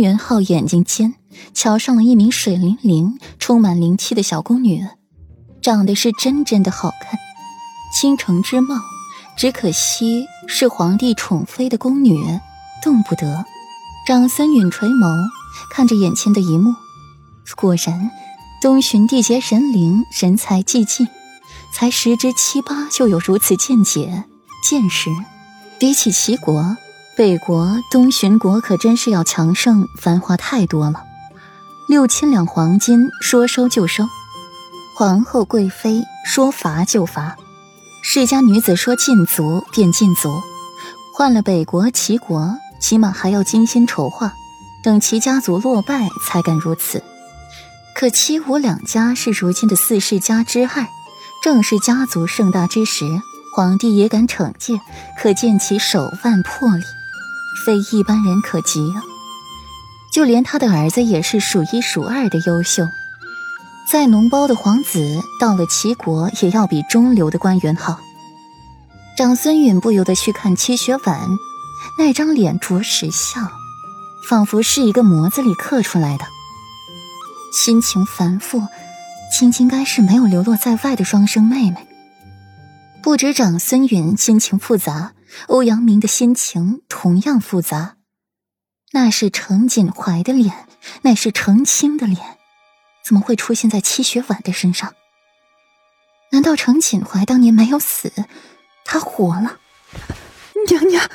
元昊眼睛尖，瞧上了一名水灵灵、充满灵气的小宫女，长得是真真的好看，倾城之貌。只可惜是皇帝宠妃的宫女，动不得。长孙允垂眸看着眼前的一幕，果然，东巡地劫神灵人才济济，才十之七八就有如此见解见识。比起齐国。北国东巡国可真是要强盛繁华太多了，六千两黄金说收就收，皇后贵妃说罚就罚，世家女子说禁足便禁足。换了北国齐国，起码还要精心筹划，等齐家族落败才敢如此。可齐吴两家是如今的四世家之二，正是家族盛大之时，皇帝也敢惩戒，可见其手腕魄力。非一般人可及啊！就连他的儿子也是数一数二的优秀，在脓包的皇子到了齐国也要比中流的官员好。长孙允不由得去看戚雪婉，那张脸着实像，仿佛是一个模子里刻出来的。心情繁复，青青该是没有流落在外的双生妹妹。不止长孙允心情复杂。欧阳明的心情同样复杂，那是程锦怀的脸，那是程青的脸，怎么会出现在戚雪婉的身上？难道程锦怀当年没有死，他活了？娘娘，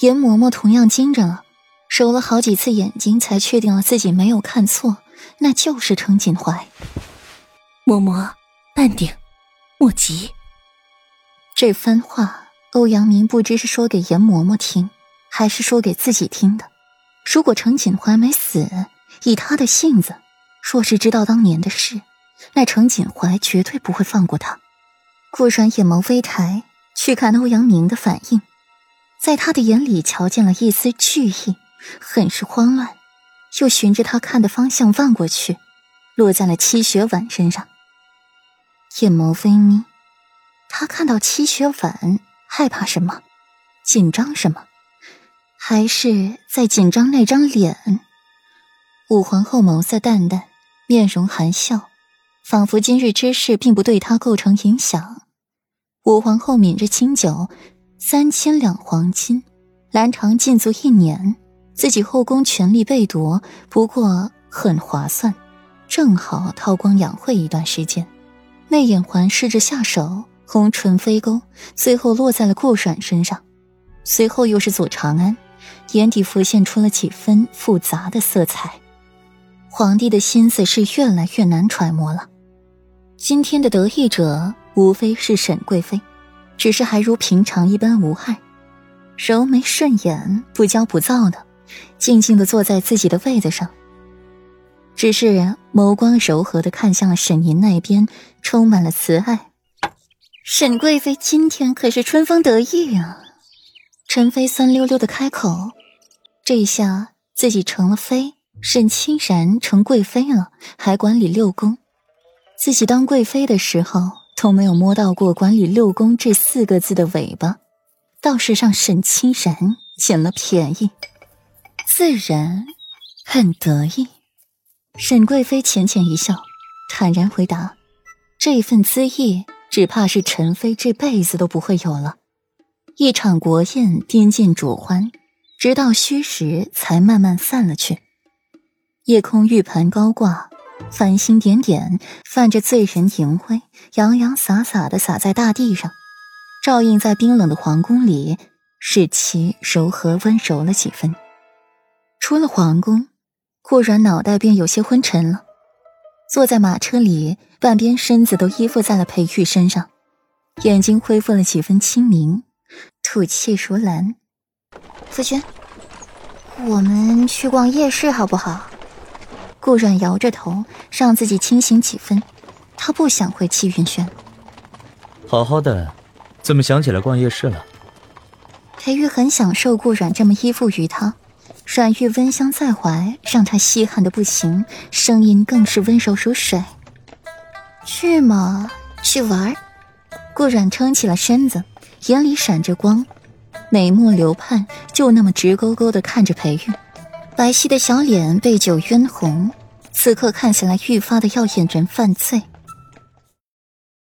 严嬷嬷同样惊着了，揉了好几次眼睛，才确定了自己没有看错，那就是程锦怀。嬷嬷，淡定，莫急。这番话。欧阳明不知是说给严嬷嬷听，还是说给自己听的。如果程锦怀没死，以他的性子，若是知道当年的事，那程锦怀绝对不会放过他。顾然眼眸微抬，去看欧阳明的反应，在他的眼里瞧见了一丝惧意，很是慌乱，又循着他看的方向望过去，落在了戚雪婉身上。眼眸微眯，他看到戚雪婉。害怕什么？紧张什么？还是在紧张那张脸？武皇后眸色淡淡，面容含笑，仿佛今日之事并不对她构成影响。武皇后抿着清酒，三千两黄金，兰长禁足一年，自己后宫权力被夺，不过很划算，正好韬光养晦一段时间。媚眼环试着下手。红唇飞勾，最后落在了顾阮身上，随后又是左长安，眼底浮现出了几分复杂的色彩。皇帝的心思是越来越难揣摩了。今天的得意者无非是沈贵妃，只是还如平常一般无害，柔眉顺眼，不骄不躁的，静静的坐在自己的位子上，只是眸光柔和的看向了沈吟那边，充满了慈爱。沈贵妃今天可是春风得意啊！陈妃酸溜溜的开口：“这下自己成了妃，沈清然成贵妃了，还管理六宫。自己当贵妃的时候都没有摸到过管理六宫这四个字的尾巴，倒是让沈清然捡了便宜，自然很得意。”沈贵妃浅浅一笑，坦然回答：“这份恣意。”只怕是陈妃这辈子都不会有了。一场国宴颠尽主欢，直到虚实才慢慢散了去。夜空玉盘高挂，繁星点点，泛着醉人银辉，洋洋洒洒的洒在大地上，照映在冰冷的皇宫里，使其柔和温柔了几分。出了皇宫，顾然脑袋便有些昏沉了。坐在马车里，半边身子都依附在了裴玉身上，眼睛恢复了几分清明，吐气如兰。夫君，我们去逛夜市好不好？顾阮摇着头，让自己清醒几分。他不想回齐云轩。好好的，怎么想起来逛夜市了？裴玉很享受顾阮这么依附于他。阮玉温香在怀，让他稀罕的不行，声音更是温柔如水。去嘛？去玩？顾阮撑起了身子，眼里闪着光，眉目流盼，就那么直勾勾的看着裴玉，白皙的小脸被酒晕红，此刻看起来愈发的耀眼人犯罪。